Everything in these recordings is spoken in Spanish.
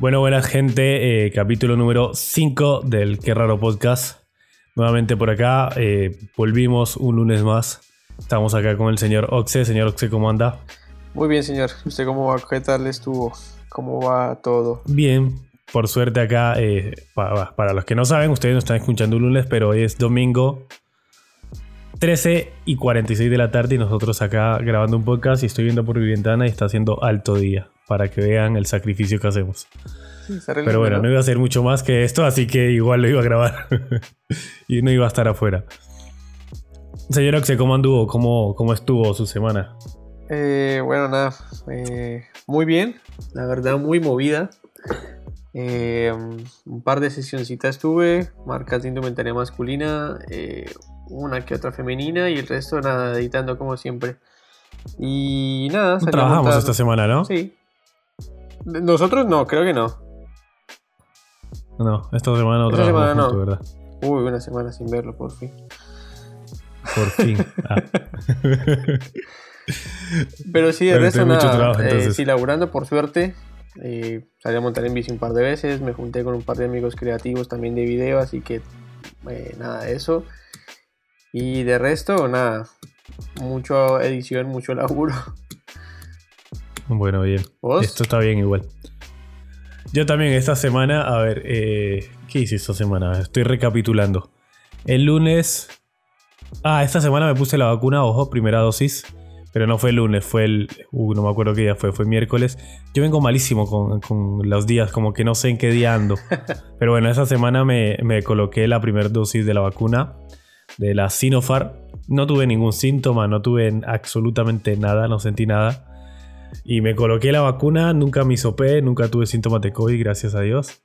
Bueno, buenas gente, eh, capítulo número 5 del Qué Raro Podcast. Nuevamente por acá, eh, volvimos un lunes más. Estamos acá con el señor Oxe. Señor Oxe, ¿cómo anda? Muy bien, señor. ¿Usted cómo va? ¿Qué tal estuvo? ¿Cómo va todo? Bien, por suerte acá, eh, para, para los que no saben, ustedes no están escuchando un lunes, pero hoy es domingo 13 y 46 de la tarde y nosotros acá grabando un podcast y estoy viendo por mi ventana y está haciendo alto día para que vean el sacrificio que hacemos. Pero bueno, no iba a hacer mucho más que esto, así que igual lo iba a grabar y no iba a estar afuera. Señor Oxe, ¿cómo anduvo? ¿Cómo, cómo estuvo su semana? Eh, bueno, nada, eh, muy bien, la verdad muy movida. Eh, un par de sesioncitas tuve, marcas de indumentaria masculina, una que otra femenina y el resto nada, editando como siempre. Y nada, trabajamos esta semana, ¿no? Sí, nosotros no, creo que no. No, esta semana no esta semana no. ¿verdad? Uy, una semana sin verlo, por fin. Por fin. Ah. Pero sí, de resto nada. Eh, sí, laburando, por suerte. Eh, salí a montar en bici un par de veces. Me junté con un par de amigos creativos también de video, así que eh, nada de eso. Y de resto, nada. Mucho edición, mucho laburo. Bueno, bien. Esto está bien igual. Yo también esta semana, a ver, eh, ¿qué hice esta semana? Estoy recapitulando. El lunes... Ah, esta semana me puse la vacuna, ojo, primera dosis. Pero no fue el lunes, fue el... Uh, no me acuerdo qué día fue, fue miércoles. Yo vengo malísimo con, los días, como que no sé en qué día ando. Pero bueno, esta semana me, me coloqué la primera dosis de la vacuna, de la Sinopharm. No tuve ningún síntoma, no tuve absolutamente nada, no sentí nada. Y me coloqué la vacuna, nunca me hisopé, nunca tuve síntomas de COVID, gracias a Dios.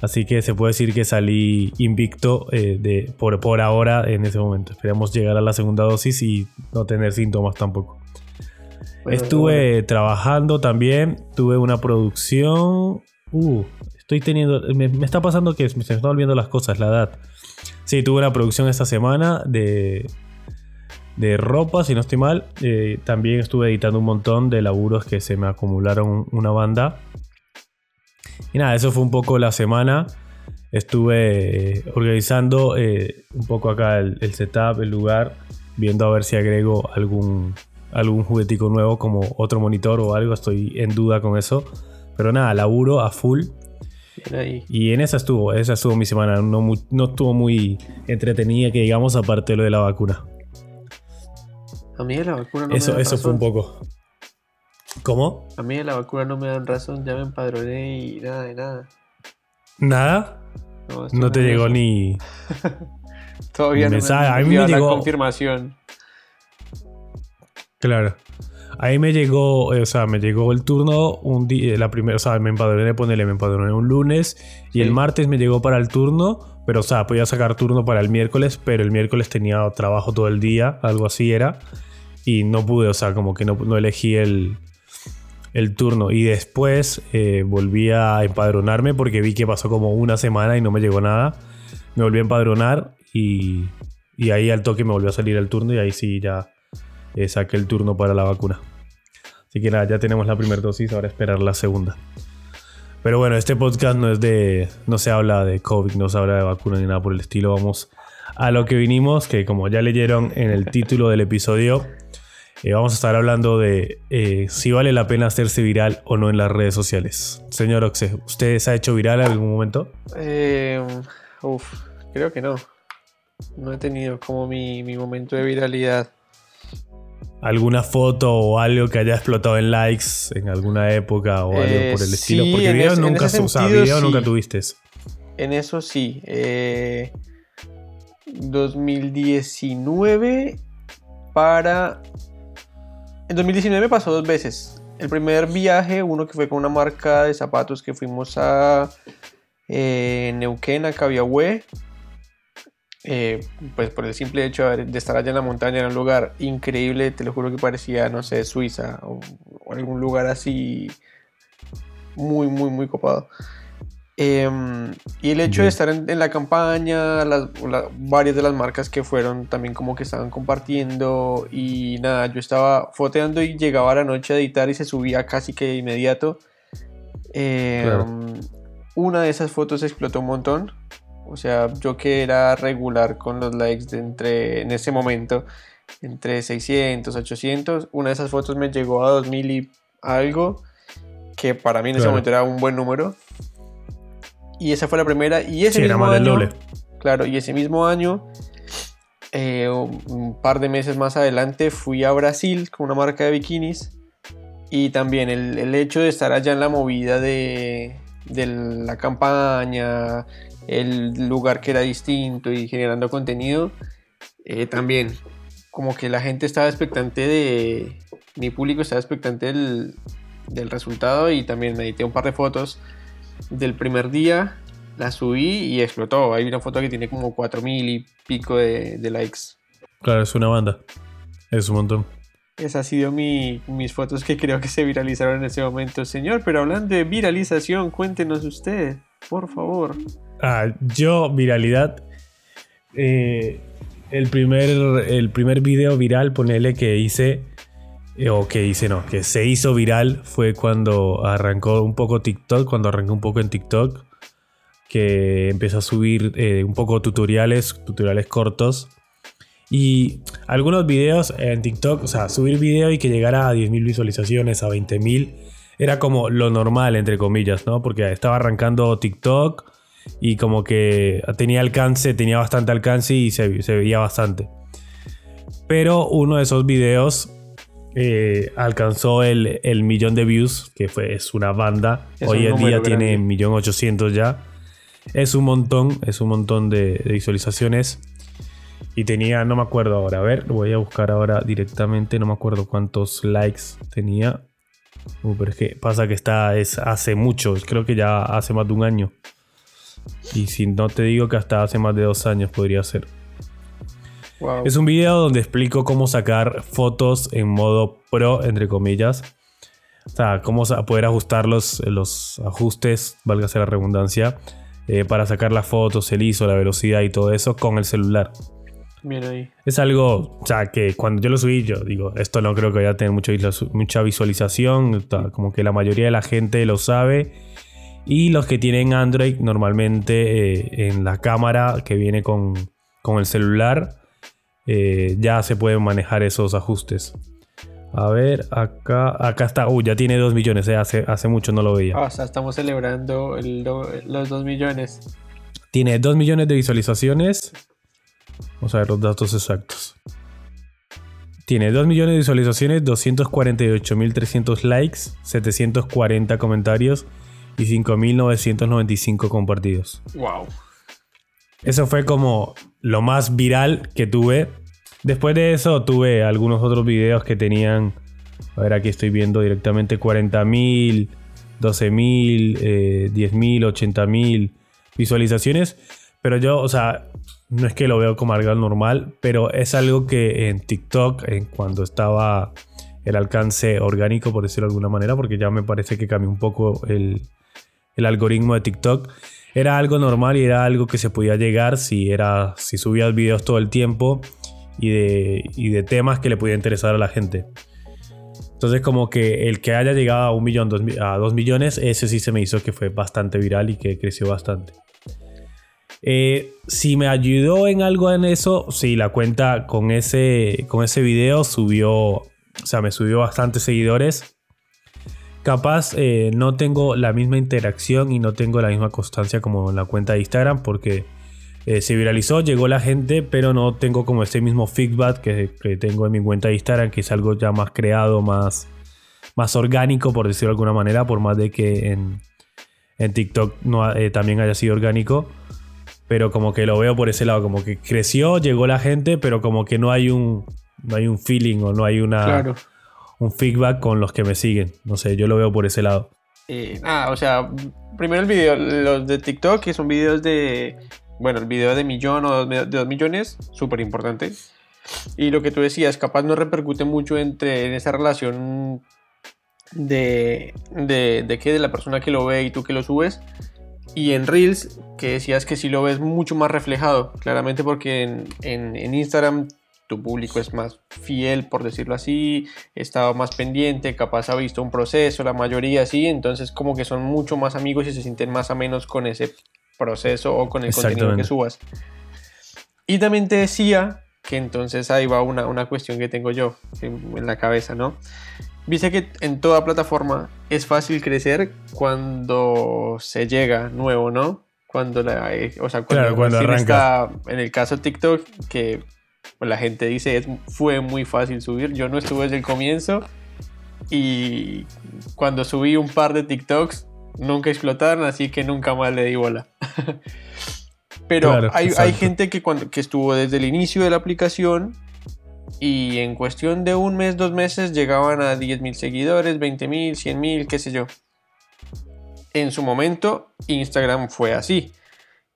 Así que se puede decir que salí invicto eh, de, por, por ahora en ese momento. Esperamos llegar a la segunda dosis y no tener síntomas tampoco. Estuve trabajando también, tuve una producción. Uh, estoy teniendo. Me, me, está pasando que se me están olvidando las cosas, la edad. Sí, tuve una producción esta semana de de ropa, si no estoy mal. Eh, también estuve editando un montón de laburos que se me acumularon una banda. Y nada, eso fue un poco la semana. Estuve eh, organizando eh, un poco acá el, setup, el lugar, viendo a ver si agrego algún, algún juguetico nuevo como otro monitor o algo. Estoy en duda con eso. Pero nada, laburo a full. Y en esa estuvo, esa estuvo mi semana. No, no estuvo muy entretenida, que digamos, aparte de lo de la vacuna. A mí de la vacuna no eso, me dan Eso fue un poco. ¿Cómo? A mí de la vacuna no me dan razón, ya me empadroné y nada de nada. ¿Nada? No, te llegó ni. Todavía no me, a mí me llegó... la confirmación. Claro. Ahí me llegó, eh, o sea, me llegó el turno un día, la primera, o sea, me empadroné, ponele, me empadroné un lunes y el martes me llegó para el turno pero, o sea, podía sacar turno para el miércoles, pero el miércoles tenía trabajo todo el día, algo así era. Y no pude, o sea, como que no, elegí el, turno. Y después eh, volví a empadronarme porque vi que pasó como una semana y no me llegó nada. Me volví a empadronar y, y ahí al toque me volvió a salir el turno y ahí sí ya eh, saqué el turno para la vacuna. Así que nada, ya tenemos la primera dosis, ahora esperar la segunda. Pero bueno, este podcast no es de. No se habla de COVID, no se habla de vacuna ni nada por el estilo. Vamos a lo que vinimos, que como ya leyeron en el título del episodio, eh, vamos a estar hablando de eh, si vale la pena hacerse viral o no en las redes sociales. Señor Oxe, ¿usted se ha hecho viral en algún momento? Eh, uf, creo que no. No he tenido como mi, mi momento de viralidad alguna foto o algo que haya explotado en likes en alguna época o algo por el eh, estilo? Porque video nunca, video nunca tuviste. En eso sí. 2019 eh, para... En 2019 pasó dos veces. El primer viaje, uno que fue con una marca de zapatos que fuimos a eh, Neuquén, a Cabiahue eh, pues por el simple hecho de estar allá en la montaña, en un lugar increíble, te lo juro que parecía, no sé, Suiza o, algún lugar así muy, muy, muy copado. Em, y el hecho de estar en, la campaña, las, varias de las marcas que fueron también como que estaban compartiendo y nada, yo estaba foteando y llegaba a la noche a editar y se subía casi que de inmediato. Eh, una de esas fotos explotó un montón. O sea, yo que era regular con los likes de entre, en ese momento, entre 600, 800, una de esas fotos me llegó a 2000 y algo, que para mí en ese momento era un buen número. Y esa fue la primera. Y ese mismo año, Claro, y ese mismo año, eh, un par de meses más adelante, fui a Brasil con una marca de bikinis. Y también el, el hecho de estar allá en la movida de, de la campaña, el lugar que era distinto y generando contenido, eh, también como que la gente estaba expectante de, mi público estaba expectante del, del resultado y también me edité un par de fotos del primer día, la subí y explotó. Hay una foto que tiene como 4000 y pico de, de likes. Claro, es una banda. Es un montón. Esas han sido mi, mis fotos que creo que se viralizaron en ese momento, señor. Pero hablando de viralización, cuéntenos usted, por favor. Ah, yo, viralidad. Eh, el, primer, el primer video viral, ponele que hice. Eh, o que hice, no, que se hizo viral fue cuando arrancó un poco TikTok, cuando arrancó un poco en TikTok, que empezó a subir eh, un poco tutoriales, tutoriales cortos y algunos videos en TikTok, o sea, subir video y que llegara a 10.000 visualizaciones, a 20.000, era como lo normal, entre comillas, ¿no? Porque estaba arrancando TikTok y como que tenía alcance, tenía bastante alcance y se, veía bastante. Pero uno de esos videos eh, alcanzó el, millón de views, que fue, es una banda. Hoy en día tiene millón ochocientos ya. Es un montón, es un montón de visualizaciones. Y tenía, no me acuerdo ahora, a ver, voy a buscar ahora directamente, no me acuerdo cuántos likes tenía. Uh, pero es que pasa que está es hace mucho, creo que ya hace más de un año. Y si no te digo que hasta hace más de dos años podría ser. Es un video donde explico cómo sacar fotos en modo pro, entre comillas. O sea, cómo poder ajustar los, los ajustes, válgase la redundancia, eh, para sacar las fotos, el ISO, la velocidad y todo eso con el celular. Es algo, o sea, que cuando yo lo subí, yo digo, esto no creo que vaya a tener mucho, mucha visualización, como que la mayoría de la gente lo sabe. Y los que tienen Android normalmente eh, en la cámara que viene con, el celular, eh, ya se pueden manejar esos ajustes. A ver, acá, acá está. Uy, ya tiene 2 millones. Eh, hace, hace mucho no lo veía. Ah, o sea, estamos celebrando los 2 millones. Tiene 2 millones de visualizaciones. Vamos a ver los datos exactos. Tiene 2 millones de visualizaciones, 248.300 likes, 740 comentarios y 5.995 compartidos. Wow. Eso fue como lo más viral que tuve. Después de eso tuve algunos otros videos que tenían, a ver aquí estoy viendo directamente 40.000, 12.000, eh, 10.000, 80.000 visualizaciones. Pero yo, o sea, no es que lo veo como algo normal, pero es algo que en TikTok, en cuando estaba el alcance orgánico, por decirlo de alguna manera, porque ya me parece que cambió un poco el, algoritmo de TikTok, era algo normal y era algo que se podía llegar si, era, si subías videos todo el tiempo y de, y de temas que le podía interesar a la gente. Entonces como que el que haya llegado a un millón, a dos millones, ese sí se me hizo que fue bastante viral y que creció bastante. Eh, si me ayudó en algo en eso, sí, la cuenta con ese, con ese video subió, o sea, me subió bastantes seguidores. Capaz eh, no tengo la misma interacción y no tengo la misma constancia como en la cuenta de Instagram porque eh, se viralizó, llegó la gente, pero no tengo como ese mismo feedback que, tengo en mi cuenta de Instagram, que es algo ya más creado, más, más orgánico, por decirlo de alguna manera, por más de que en, TikTok no, también haya sido orgánico. Pero como que lo veo por ese lado, como que creció, llegó la gente, pero como que no hay un, no hay un feeling o no hay una, un feedback con los que me siguen. No sé, yo lo veo por ese lado. Eh, ah, o sea, primero el video, los de TikTok, que son videos de, bueno, el video de millón o de dos millones, súper importante. Y lo que tú decías, capaz no repercute mucho entre en esa relación de, de, de que de la persona que lo ve y tú que lo subes y en Reels, que decías que sí lo ves mucho más reflejado, claramente porque en, Instagram tu público es más fiel, por decirlo así, estaba más pendiente, capaz ha visto un proceso, la mayoría sí, entonces como que son mucho más amigos y se sienten más a menos con ese proceso o con el contenido que subas. Y también te decía que entonces ahí va una, una cuestión que tengo yo en, la cabeza, ¿no? Viste que en toda plataforma es fácil crecer cuando se llega nuevo, ¿no? Cuando la, o sea, cuando, cuando arranca. en el caso de TikTok, que la gente dice es, fue muy fácil subir. Yo no estuve desde el comienzo y cuando subí un par de TikToks nunca explotaron, así que nunca más le di bola. Pero hay, gente que, cuando, que estuvo desde el inicio de la aplicación y en cuestión de un mes, dos meses llegaban a 10.000 seguidores, 20.000, 100.000, qué sé yo. En su momento Instagram fue así.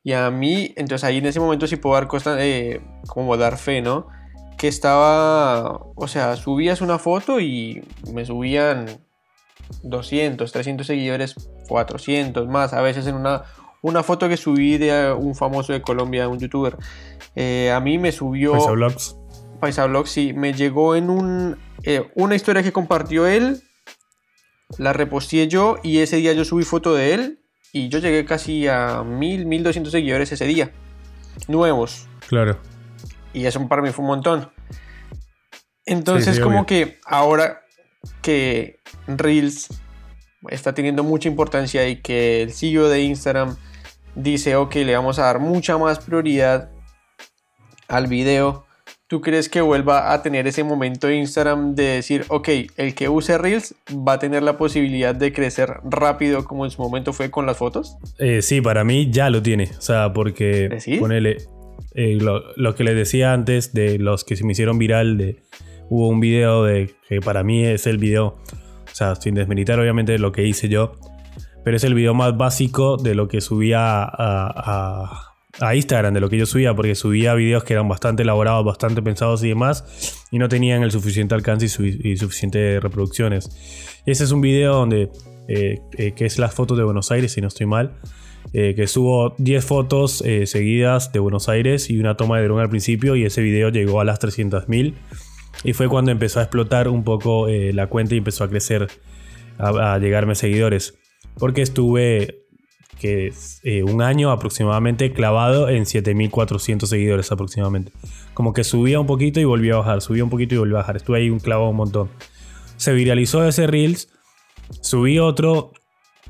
Y a mí, entonces ahí en ese momento sí puedo dar eh, como dar fe, ¿no? Que estaba, o sea, subías una foto y me subían 200, 300 seguidores, 400 más, a veces en una, una foto que subí de un famoso de Colombia, un youtuber. Eh, a mí me subió... Paisa Vlogs. Paisa Vlogs, sí. Me llegó en un, eh, una historia que compartió él. La reposteé yo y ese día yo subí foto de él. Y yo llegué casi a 1000, 1200 seguidores ese día. Nuevos. Claro. Y eso para mí fue un montón. Entonces, como que ahora que Reels está teniendo mucha importancia y que el CEO de Instagram dice, ok, le vamos a dar mucha más prioridad al video, ¿tú crees que vuelva a tener ese momento de Instagram de decir, ok, el que use Reels va a tener la posibilidad de crecer rápido como en su momento fue con las fotos? Eh, sí, para mí ya lo tiene. O sea, porque ponele eh, lo, que les decía antes de los que se me hicieron viral, de, hubo un video de que para mí es el video, o sea, sin desmilitar obviamente lo que hice yo, pero es el video más básico de lo que subía a, Instagram, de lo que yo subía, porque subía videos que eran bastante elaborados, bastante pensados y demás, y no tenían el suficiente alcance y, suficientes reproducciones. Ese es un video donde, eh, eh, que es las fotos de Buenos Aires, si no estoy mal, eh, que subo 10 fotos seguidas de Buenos Aires y una toma de dron al principio, y ese video llegó a las 300.000. Y fue cuando empezó a explotar un poco la cuenta y empezó a crecer, a, a llegarme seguidores porque estuve que eh, un año aproximadamente clavado en 7400 seguidores aproximadamente. Como que subía un poquito y volvía a bajar, subía un poquito y volvía a bajar. Estuve ahí un clavado un montón. Se viralizó ese Reels, subí otro,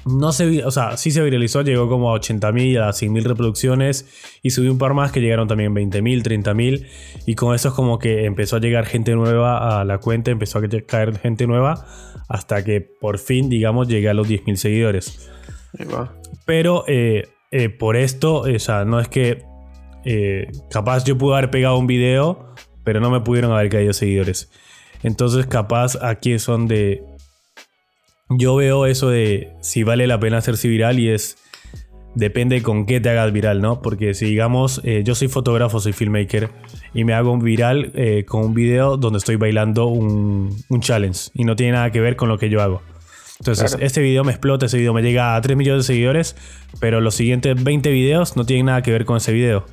no se, o sea, sí se viralizó, llegó como a 80.000, a 100.000 reproducciones y subí un par más que llegaron también 20.000, 30.000 y con eso es como que empezó a llegar gente nueva a la cuenta, empezó a caer gente nueva hasta que por fin, digamos, llegué a los 10.000 seguidores. Pero eh, eh, por esto, o sea, no es que eh, capaz yo pude haber pegado un video, pero no me pudieron haber caído seguidores. Entonces capaz aquí es donde yo veo eso de si vale la pena hacerse viral y es depende con qué te hagas viral, ¿no? Porque si digamos, eh, yo soy fotógrafo, soy filmmaker y me hago un viral eh, con un video donde estoy bailando un, challenge y no tiene nada que ver con lo que yo hago. Entonces, este video me explota, ese video me llega a 3 millones de seguidores, pero los siguientes 20 videos no tienen nada que ver con ese video.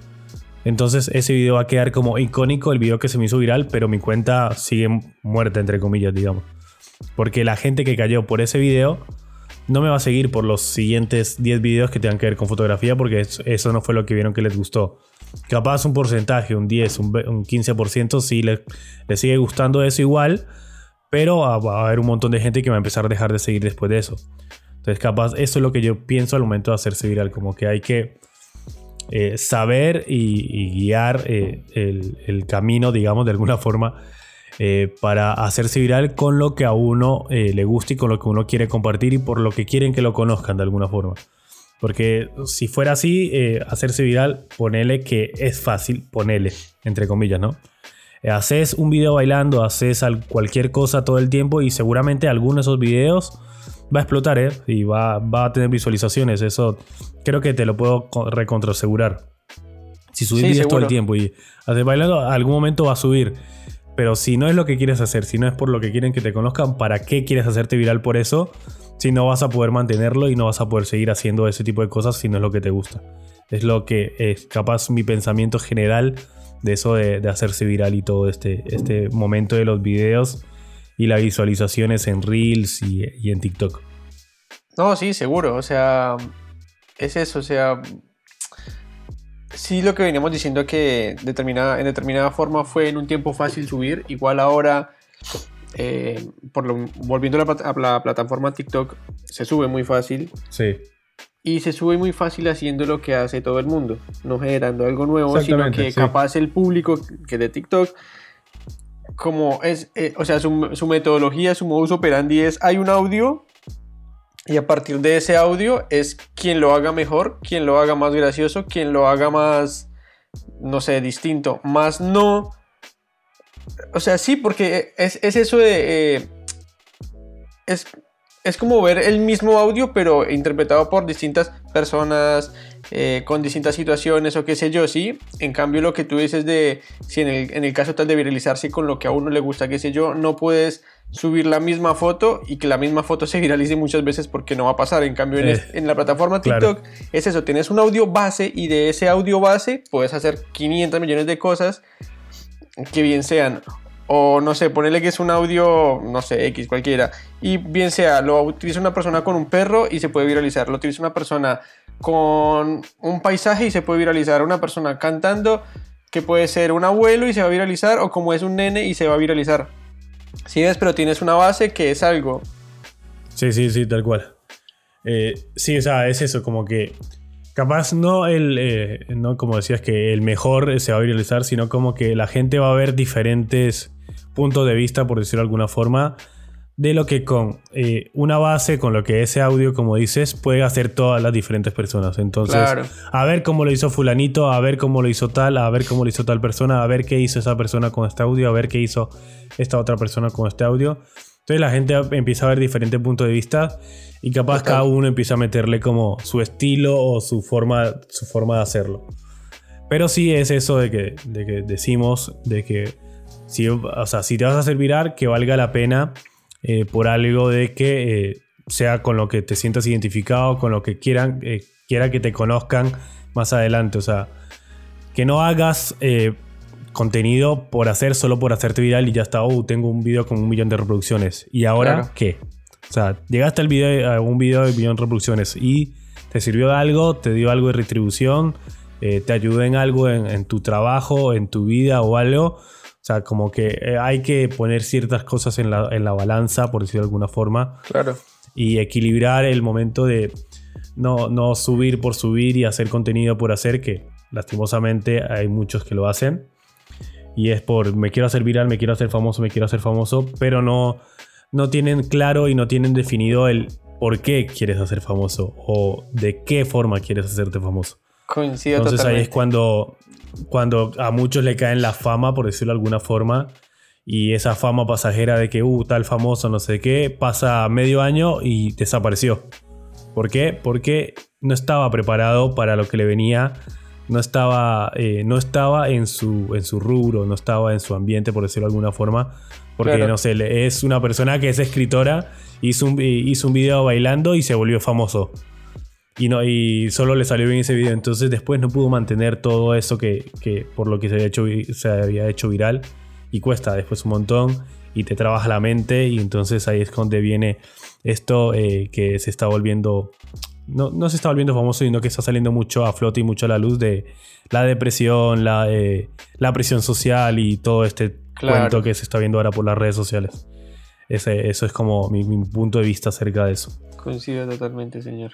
Entonces, ese video va a quedar como icónico, el video que se me hizo viral, pero mi cuenta sigue muerta, entre comillas, digamos. Porque la gente que cayó por ese video no me va a seguir por los siguientes 10 videos que tengan que ver con fotografía porque eso no fue lo que vieron que les gustó. Capaz un porcentaje, un 10, un, 15%, sí les, sigue gustando eso igual, pero va a haber un montón de gente que va a empezar a dejar de seguir después de eso. Entonces capaz eso es lo que yo pienso al momento de hacerse viral, como que hay que eh, saber y, guiar eh, el, camino, digamos, de alguna forma eh, para hacerse viral con lo que a uno le gusta y con lo que uno quiere compartir y por lo que quieren que lo conozcan de alguna forma. Porque si fuera así, hacerse viral, ponele que es fácil, ponele, entre comillas, ¿no? Haces un video bailando, haces cualquier cosa todo el tiempo y seguramente alguno de esos videos va a explotar, ¿eh? Y va, va a tener visualizaciones. Eso creo que te lo puedo recontrasegurar. Si subís videos todo el tiempo y haces bailando, algún momento va a subir. Pero si no es lo que quieres hacer, si no es por lo que quieren que te conozcan, ¿para qué quieres hacerte viral por eso? Si no vas a poder mantenerlo y no vas a poder seguir haciendo ese tipo de cosas si no es lo que te gusta. Es lo que es capaz mi pensamiento general de eso de, hacerse viral y todo este, este momento de los videos y las visualizaciones en Reels y, en TikTok. No, sí, seguro. O sea, es eso. O sea, sí lo que veníamos diciendo que determinada, en determinada forma fue en un tiempo fácil subir. Igual ahora, eh, por lo, volviendo a la, a la, plataforma TikTok, se sube muy fácil. Sí y se sube muy fácil haciendo lo que hace todo el mundo, no generando algo nuevo, sino que capaz el público que de TikTok, como es, eh, o sea, su, metodología, su modus operandi es, hay un audio y a partir de ese audio es quien lo haga mejor, quien lo haga más gracioso, quien lo haga más, no sé, distinto, más no... O sea, sí, porque es, eso de... Eh, es es como ver el mismo audio, pero interpretado por distintas personas, eh, con distintas situaciones o qué sé yo, sí. En cambio, lo que tú dices de, si en el, caso tal de viralizarse con lo que a uno le gusta, qué sé yo, no puedes subir la misma foto y que la misma foto se viralice muchas veces porque no va a pasar. En cambio, en, eh, la plataforma TikTok es eso, tienes un audio base y de ese audio base puedes hacer 500 millones de cosas que bien sean o no sé, ponerle que es un audio, no sé, X, cualquiera, y bien sea, lo utiliza una persona con un perro y se puede viralizar, lo utiliza una persona con un paisaje y se puede viralizar, una persona cantando que puede ser un abuelo y se va a viralizar, o como es un nene y se va a viralizar. Sí ves, pero tienes una base que es algo. Sí, sí, sí, tal cual. Eh, sí, o sea, es eso, como que capaz no el, eh, no como decías que el mejor se va a viralizar, sino como que la gente va a ver diferentes punto de vista, por decirlo de alguna forma, de lo que con eh, una base, con lo que ese audio, como dices, puede hacer todas las diferentes personas. Entonces, a ver cómo lo hizo fulanito, a ver cómo lo hizo tal, a ver cómo lo hizo tal persona, a ver qué hizo esa persona con este audio, a ver qué hizo esta otra persona con este audio. Entonces la gente empieza a ver diferentes puntos de vista y capaz cada uno empieza a meterle como su estilo o su forma, su forma de hacerlo. Pero sí es eso de que, de que decimos de que si, o sea, si te vas a hacer viral, que valga la pena eh, por algo de que eh, sea con lo que te sientas identificado, con lo que quieran, eh, quiera que te conozcan más adelante. O sea, que no hagas contenido por hacer, solo por hacerte viral y ya está, oh, tengo un video con un millón de reproducciones. ¿Y ahora qué? O sea, llegaste al video, a un video de un millón de reproducciones y te sirvió de algo, te dio algo de retribución, te ayudó en algo en, en tu trabajo, en tu vida o algo o sea, como que eh, hay que poner ciertas cosas en la, balanza, por decirlo de alguna forma. Claro. Y equilibrar el momento de no, no subir por subir y hacer contenido por hacer, que lastimosamente hay muchos que lo hacen. Y es por me quiero hacer viral, me quiero hacer famoso, me quiero hacer famoso, pero no, no tienen claro y no tienen definido el por qué quieres hacer famoso o de qué forma quieres hacerte famoso. Coincido Entonces ahí es cuando cuando a muchos le caen la fama, por decirlo de alguna forma, y esa fama pasajera de que, uh, tal famoso, no sé qué, pasa medio año y desapareció. ¿Por qué? Porque no estaba preparado para lo que le venía, no estaba, eh, no estaba en, su, en su rubro, no estaba en su ambiente, por decirlo de alguna forma. Porque, no sé, es una persona que es escritora, hizo un, hizo un video bailando y se volvió famoso y, no, y solo le salió bien ese video. Entonces después no pudo mantener todo eso que, por lo que se había, hecho, se había hecho viral. Y cuesta después un montón y te trabaja la mente. Y entonces ahí es donde viene esto eh, que se está volviendo... No, no, se está volviendo famoso, sino que está saliendo mucho a flote y mucho a la luz de la depresión, la, eh, la presión social y todo este cuento que se está viendo ahora por las redes sociales. Ese, eso es como mi, mi punto de vista acerca de eso. Coincido totalmente, señor.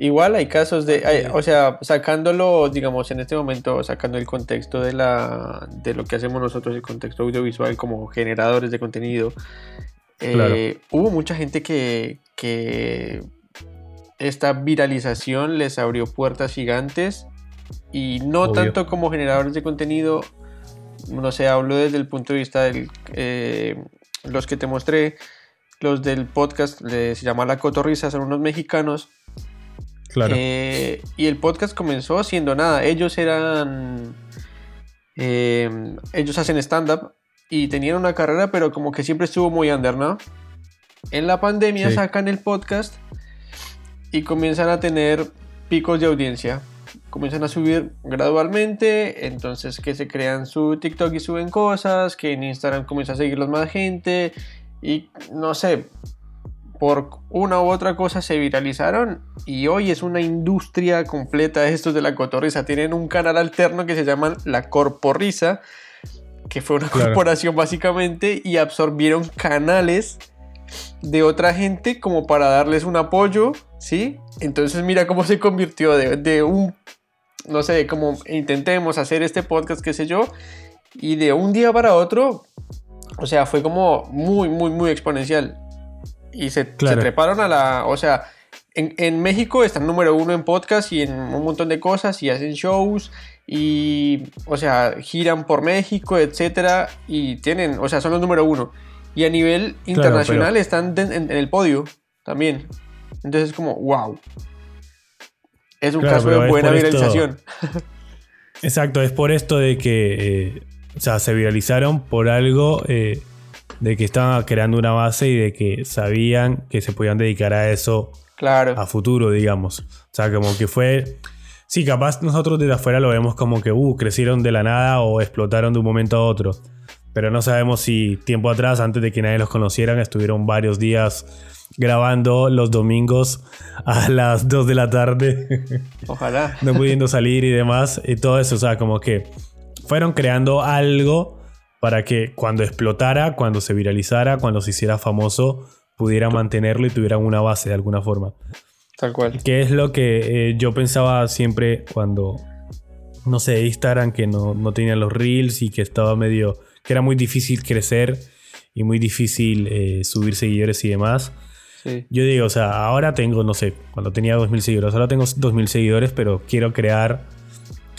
Igual hay casos de, o sea, sacándolo, digamos, en este momento, sacando el contexto de, la, de lo que hacemos nosotros, el contexto audiovisual como generadores de contenido, eh, hubo mucha gente que, que esta viralización les abrió puertas gigantes y no tanto como generadores de contenido, no sé, hablo desde el punto de vista de eh, los que te mostré, los del podcast, se llama La Cotorrisa, son unos mexicanos Claro. Eh, y el podcast comenzó haciendo nada. Ellos eran. Eh, ellos hacen stand-up y tenían una carrera, pero como que siempre estuvo muy under, ¿no? En la pandemia sacan el podcast y comienzan a tener picos de audiencia. comienzan a subir gradualmente, entonces que se crean su TikTok y suben cosas, que en Instagram comienza a seguirlos más gente y no sé, por una u otra cosa se viralizaron y hoy es una industria completa estos de la cotorriza. Tienen un canal alterno que se llama La Corporrisa, que fue una corporación básicamente y absorbieron canales de otra gente como para darles un apoyo, ¿sí? Entonces mira cómo se convirtió de, de un, no sé, como intentemos hacer este podcast, qué sé yo, y de un día para otro, o sea, fue como muy, muy, muy exponencial. Y se, treparon a la. O sea, en, México están número uno en podcast y en un montón de cosas y hacen shows y, o sea, giran por México, etcétera y tienen, o sea, son los número uno. Y a nivel internacional están en, el podio también. Entonces es como, wow. Es un caso de buena viralización. Exacto, es por esto de que, eh, o sea, se viralizaron por algo eh, de que estaban creando una base y de que sabían que se podían dedicar a eso claro. a futuro, digamos. O sea, como que fue... Sí, capaz nosotros desde afuera lo vemos como que uh, crecieron de la nada o explotaron de un momento a otro. Pero no sabemos si tiempo atrás, antes de que nadie los conocieran, estuvieron varios días grabando los domingos a las 2 de la tarde. Ojalá. no pudiendo salir y demás. Y todo eso, o sea, como que fueron creando algo para que cuando explotara, cuando se viralizara, cuando se hiciera famoso, pudiera mantenerlo y tuviera una base de alguna forma. Tal cual. Que es lo que eh, yo pensaba siempre cuando, no sé, Instagram, que no, no tenía los reels y que estaba medio, que era muy difícil crecer y muy difícil eh, subir seguidores y demás. Yo digo, o sea, ahora tengo, no sé, cuando tenía 2.000 seguidores, ahora tengo 2.000 seguidores, pero quiero crear,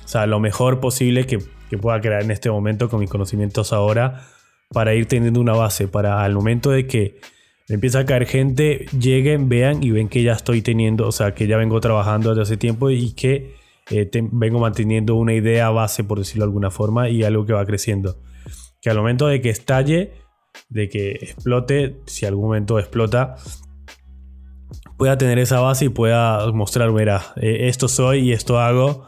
o sea, lo mejor posible que que pueda crear en este momento con mis conocimientos ahora para ir teniendo una base, para al momento de que empieza a caer gente, lleguen, vean y ven que ya estoy teniendo, o sea, que ya vengo trabajando desde hace tiempo y que eh, vengo manteniendo una idea base, por decirlo de alguna forma, y algo que va creciendo. Que al momento de que estalle, de que explote, si algún momento explota, pueda tener esa base y pueda mostrar, mira, eh, esto soy y esto hago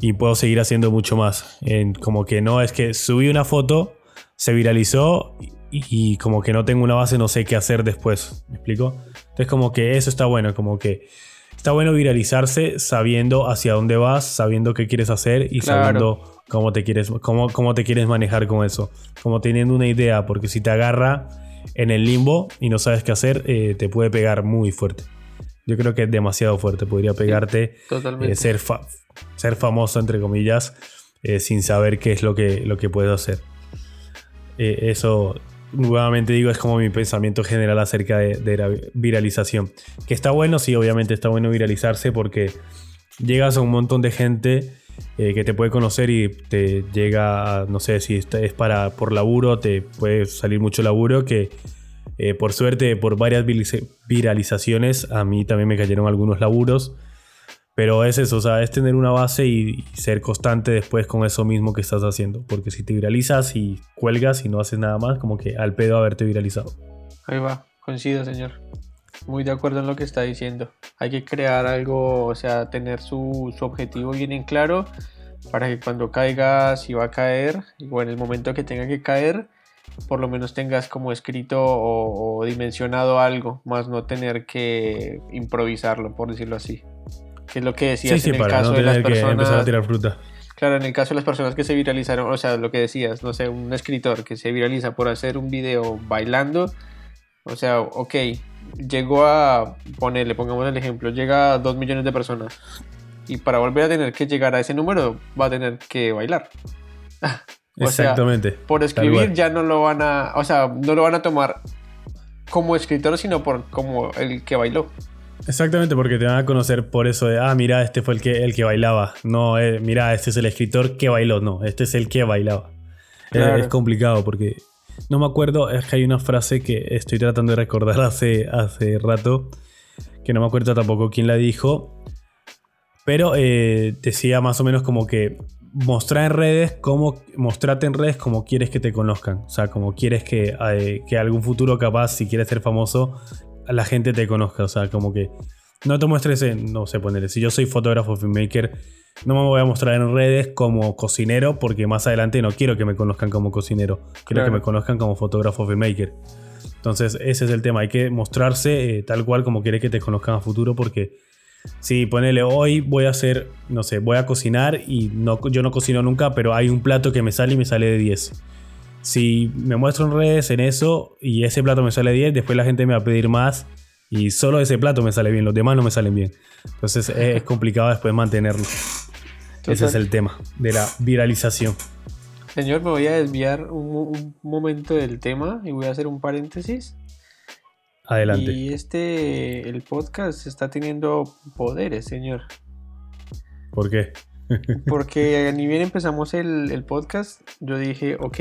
y puedo seguir haciendo mucho más. En, como que no es que subí una foto, se viralizó y, como que no tengo una base, no sé qué hacer después. ¿Me explico? Entonces como que eso está bueno, como que está bueno viralizarse sabiendo hacia dónde vas, sabiendo qué quieres hacer y sabiendo cómo te, quieres, cómo, cómo te quieres manejar con eso. Como teniendo una idea, porque si te agarra en el limbo y no sabes qué hacer, eh, te puede pegar muy fuerte. Yo creo que es demasiado fuerte. Podría pegarte, eh, ser, ser famoso, entre comillas, eh, sin saber qué es lo que, lo que puedo hacer. Eh, eso, nuevamente digo, es como mi pensamiento general acerca de, la viralización. Que está bueno, sí, obviamente está bueno viralizarse porque llegas a un montón de gente que te puede conocer y te llega, no sé si es para por laburo, te puede salir mucho laburo que eh, por suerte, por varias viralizaciones, a mí también me cayeron algunos laburos. Pero es eso, o sea, es tener una base y, ser constante después con eso mismo que estás haciendo. Porque si te viralizas y cuelgas y no haces nada más, como que al pedo haberte viralizado. Ahí va, coincido, señor. Muy de acuerdo en lo que está diciendo. Hay que crear algo, o sea, tener su, su objetivo bien en claro para que cuando caiga, si va a caer, o en el momento que tenga que caer, por lo menos tengas como escrito o, dimensionado algo, más no tener que improvisarlo, por decirlo así. Que es lo que decías en el caso de las personas. A tirar fruta. Claro, en el caso de las personas que se viralizaron, o sea, lo que decías, no sé, un escritor que se viraliza por hacer un video bailando, o sea, ok, llegó a ponerle, pongamos el ejemplo, llega a 2 millones de personas. Y para volver a tener que llegar a ese número, va a tener que bailar. Exactamente. por escribir ya no lo van a, o sea, no lo van a tomar como escritor, sino por como el que bailó. Exactamente, porque te van a conocer por eso de, ah, mira, este fue el que, el que bailaba. No, eh, mira, este es el escritor que bailó. No, este es el que bailaba. Es, complicado porque no me acuerdo, es que hay una frase que estoy tratando de recordar hace, hace rato, que no me acuerdo tampoco quién la dijo, pero eh, decía más o menos como que mostrar en redes cómo mostrarte en redes como quieres que te conozcan. O sea, como quieres que, eh, que algún futuro capaz, si quieres ser famoso, la gente te conozca. O sea, como que no te muestres en, no sé, ponerle, si yo soy fotógrafo, filmmaker, no me voy a mostrar en redes como cocinero porque más adelante no quiero que me conozcan como cocinero, quiero que me conozcan como fotógrafo, filmmaker. Entonces ese es el tema, hay que mostrarse eh, tal cual como quiere que te conozcan a futuro porque si ponele hoy voy a hacer, no sé, voy a cocinar y no, yo no cocino nunca, pero hay un plato que me sale y me sale de 10. Si me muestro en redes en eso y ese plato me sale de 10, después la gente me va a pedir más y solo ese plato me sale bien, los demás no me salen bien. Entonces es complicado después mantenerlo. Ese es el tema de la viralización. Señor, me voy a desviar un, momento del tema y voy a hacer un paréntesis. Adelante. Y este, el podcast está teniendo poderes, señor. ¿Por qué? Porque ni bien empezamos el, podcast, yo dije, ok,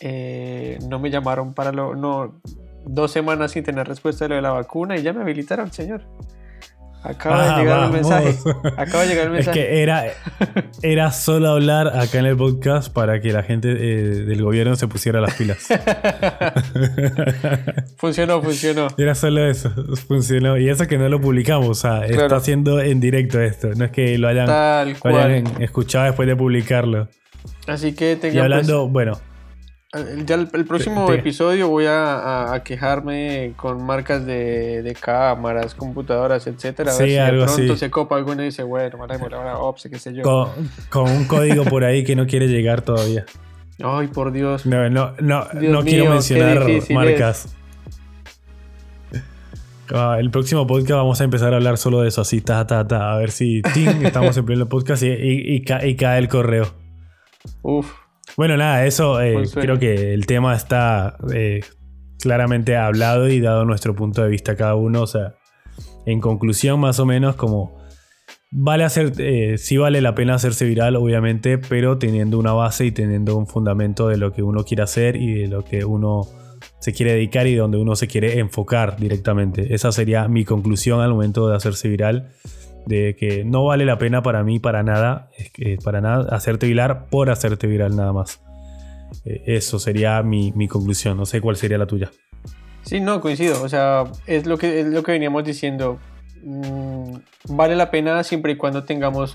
eh, no me llamaron para lo... No, dos semanas sin tener respuesta de lo de la vacuna y ya me habilitaron, señor. Acaba de ah, llegar el mensaje. Acaba de llegar el mensaje. Es que era, era solo hablar acá en el podcast para que la gente eh, del gobierno se pusiera las pilas. funcionó, funcionó. Era solo eso, funcionó. Y eso que no lo publicamos, o sea, está haciendo en directo esto. No es que lo hayan, escuchado después de publicarlo. Así que Y hablando, bueno ya el, próximo episodio voy a, quejarme con marcas de, cámaras, computadoras, etcétera. A ver si de pronto se copa alguno y dice, bueno, ahora Ops, qué sé yo. Con, un código por ahí que no quiere llegar todavía. Ay, por Dios. No, no, no, no quiero mencionar marcas. Ah, el próximo podcast vamos a empezar a hablar solo de eso, así, ta, ta, ta. A ver si estamos en pleno podcast y, y cae el correo. Uf. Bueno, nada, eso eh, creo que el tema está eh, claramente hablado y dado nuestro punto de vista cada uno. O sea, en conclusión, más o menos, como vale hacer, eh, sí vale la pena hacerse viral, obviamente, pero teniendo una base y teniendo un fundamento de lo que uno quiere hacer y de lo que uno se quiere dedicar y donde uno se quiere enfocar directamente. Esa sería mi conclusión al momento de hacerse viral de que no vale la pena para mí para nada, que para nada hacerte viral por hacerte viral nada más. Eh, eso sería mi, conclusión, no sé cuál sería la tuya. Sí, no, coincido, o sea, es lo que, es lo que veníamos diciendo. Mm, vale la pena siempre y cuando tengamos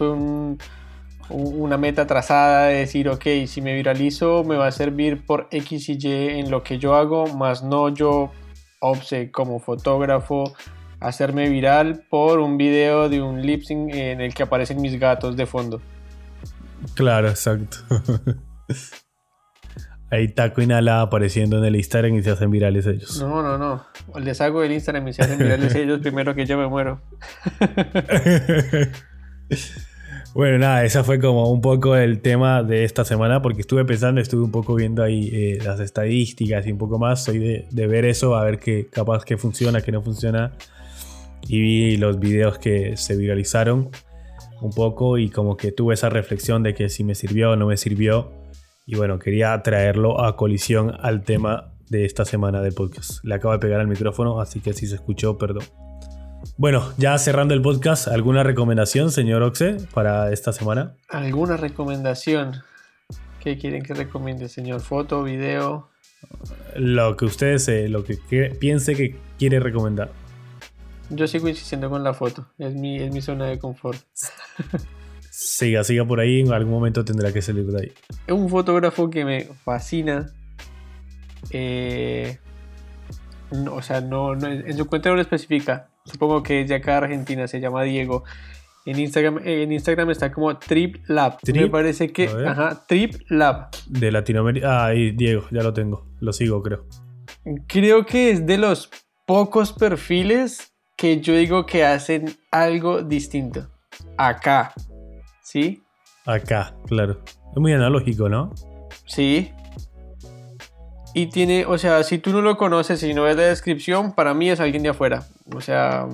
una meta trazada de decir, ok, si me viralizo me va a servir por X y Y en lo que yo hago, más no yo, Obse, como fotógrafo, hacerme viral por un video de un lip sync en el que aparecen mis gatos de fondo. Claro, exacto. Ahí taco inhalada apareciendo en el Instagram y se hacen virales ellos. No, no, no. Les hago el Instagram y se hacen virales ellos primero que yo me muero. bueno, nada, ese fue como un poco el tema de esta semana porque estuve pensando, estuve un poco viendo ahí eh, las estadísticas y un poco más. Soy de, de ver eso, a ver qué capaz que funciona, que no funciona y vi los videos que se viralizaron un poco y como que tuve esa reflexión de que si me sirvió o no me sirvió. Y bueno, quería traerlo a colisión al tema de esta semana del podcast. Le acabo de pegar al micrófono, así que si se escuchó, perdón. Bueno, ya cerrando el podcast, ¿alguna recomendación, señor Oxe, para esta semana? ¿Alguna recomendación? ¿Qué quieren que recomiende, señor? ¿Foto, video? Lo que ustedes, eh, lo que piense que quiere recomendar. Yo sigo insistiendo con la foto, es mi, es mi zona de confort. siga, siga por ahí, en algún momento tendrá que salir de ahí. Es un fotógrafo que me fascina. Eh, o sea, no, en su cuenta no lo especifica. Supongo que es de acá Argentina, se llama Diego. En Instagram, en Instagram está como Trip Lab. Me parece que. Ajá, Trip Lab. De Latinoamérica. Ah, y Diego, ya lo tengo. Lo sigo, creo. Creo que es de los pocos perfiles que yo digo que hacen algo distinto. Acá. ¿Sí? Acá, claro. Es muy analógico, ¿no? Sí. Y tiene, o sea, si tú no lo conoces y no ves la descripción, para mí es alguien de afuera. O sea,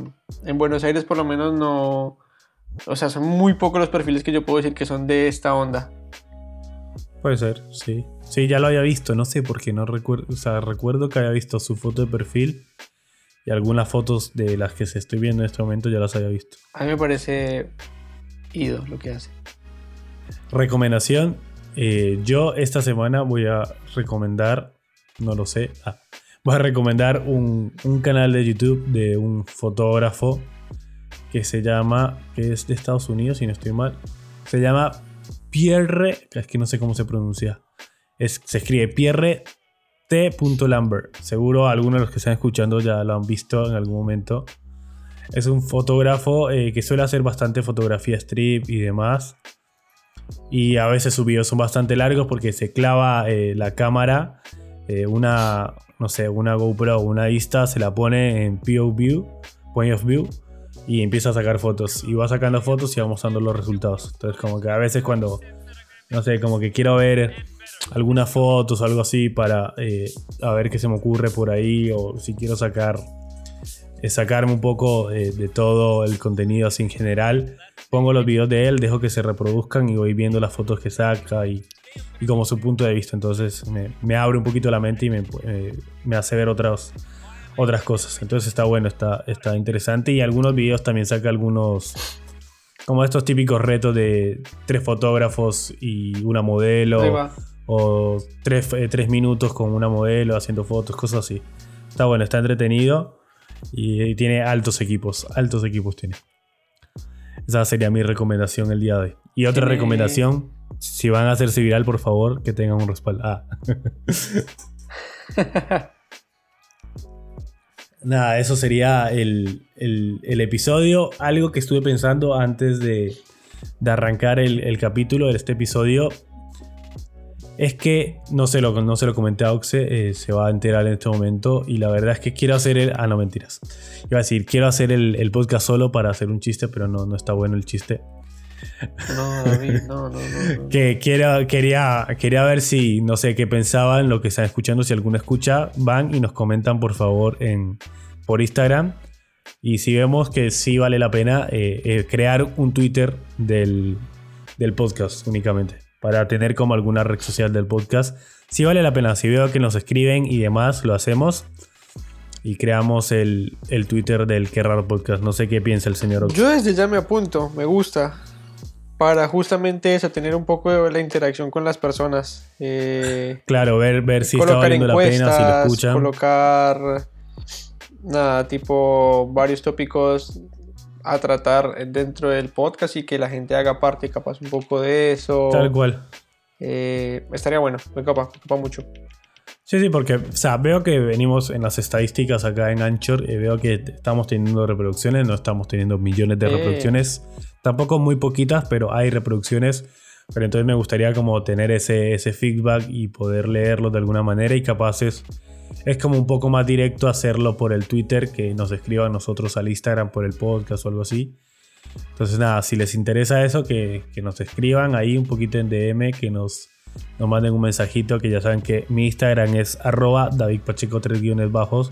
en Buenos Aires por lo menos no... O sea, son muy pocos los perfiles que yo puedo decir que son de esta onda. Puede ser, sí. Sí, ya lo había visto, no sé por qué, no recuerdo, o sea, recuerdo que había visto su foto de perfil y algunas fotos de las que se estoy viendo en este momento ya las había visto. A mí me parece ido lo que hace. Recomendación. Eh, yo esta semana voy a recomendar, no lo sé, ah, voy a recomendar un, canal de YouTube de un fotógrafo que se llama, que es de Estados Unidos, si no estoy mal. Se llama Pierre, es que no sé cómo se pronuncia. Es, se escribe Pierre T. Lambert. Seguro algunos de los que están escuchando ya lo han visto en algún momento. Es un fotógrafo eh, que suele hacer bastante fotografía strip y demás. Y a veces sus videos son bastante largos porque se clava eh, la cámara, eh, una, no sé, una GoPro, una Insta, se la pone en POV, Point of View, y empieza a sacar fotos. Y va sacando fotos y va mostrando los resultados. Entonces, como que a veces cuando, no sé, como que quiero ver algunas fotos algo así para a ver qué se me ocurre por ahí, o si quiero sacar sacarme un poco eh, de todo el contenido así en general. Pongo los videos de él, dejo que se reproduzcan y voy viendo las fotos que saca y, como su punto de vista. Entonces me, abre un poquito la mente y me, eh, me hace ver otras, otras cosas. Entonces está bueno, está, está interesante. Y algunos videos también saca algunos, como estos típicos retos de tres fotógrafos y una modelo. O tres, eh, tres minutos con una modelo haciendo fotos, cosas así. Está bueno, está entretenido. Y, tiene altos equipos, altos equipos tiene. Esa sería mi recomendación el día de hoy. Y otra recomendación, si van a hacerse viral, por favor, que tengan un respaldo. Ah. Nada, eso sería el, episodio. Algo que estuve pensando antes de, arrancar el, el, capítulo de este episodio es que no se lo, no se lo comenté a Oxe, eh, se va a enterar en este momento. Y la verdad es que quiero hacer el. Ah, no, mentiras. Iba a decir, quiero hacer el, podcast solo para hacer un chiste, pero no, no está bueno el chiste. No, David, no, no, no. que quiera, quería, quería ver si, no sé, qué pensaban, lo que están escuchando. Si alguno escucha, van y nos comentan, por favor, en, por Instagram. Y si vemos que sí vale la pena eh, eh, crear un Twitter del, del podcast únicamente para tener como alguna red social del podcast. Si vale la pena, si veo que nos escriben y demás, lo hacemos. Y creamos el, Twitter del Qué Raro Podcast. No sé qué piensa el señor. Yo desde ya me apunto, me gusta. Para justamente eso, tener un poco de la interacción con las personas. Eh, claro, ver, ver si está valiendo la pena, si lo escuchan. Colocar, nada, tipo varios tópicos a tratar dentro del podcast y que la gente haga parte capaz un poco de eso. Tal cual. Eh, estaría bueno, me capa, me capa mucho. Sí, sí, porque, o sea, veo que venimos en las estadísticas acá en Anchor y veo que estamos teniendo reproducciones, no estamos teniendo millones de reproducciones, tampoco muy poquitas, pero hay reproducciones. Pero entonces me gustaría como tener ese, ese feedback y poder leerlo de alguna manera y capaces es como un poco más directo hacerlo por el Twitter que nos escriban nosotros al Instagram por el podcast o algo así. Entonces nada, si les interesa eso, que, nos escriban ahí un poquito en DM, que nos, nos manden un mensajito, que ya saben que mi Instagram es arroba David Pacheco 3 guiones bajos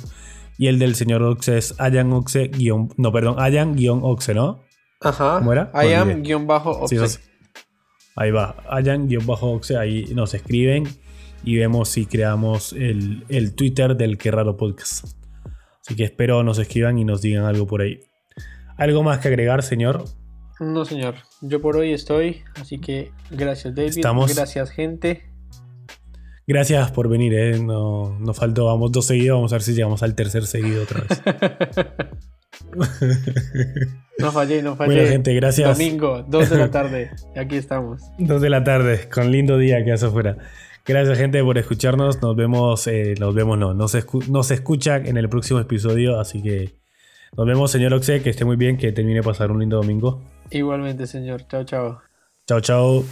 y el del señor Oxe es Ayan Oxe guion, no perdón, Ayan guion Oxe, ¿no? Ajá. ¿Cómo era? Ayan guion bajo Oxe. ahí va, Ayan guion bajo Oxe, ahí nos escriben y vemos si creamos el, Twitter del Qué Raro Podcast. Así que espero nos escriban y nos digan algo por ahí. ¿Algo más que agregar, señor? No, señor. Yo por hoy estoy, así que gracias, David. Gracias, gente. Gracias por venir, ¿eh? No, nos faltó, vamos dos seguidos, vamos a ver si llegamos al tercer seguido otra vez. no fallé, no fallé. Bueno, gente, gracias. Domingo, 2 de la tarde, aquí estamos. 2 de la tarde, con lindo día que hace afuera. Gracias gente por escucharnos. Nos vemos, eh, nos vemos, no, nos, se escucha en el próximo episodio. Así que nos vemos, señor Oxe. Que esté muy bien, que termine de pasar un lindo domingo. Igualmente, señor. Chao, chao. Chao, chao.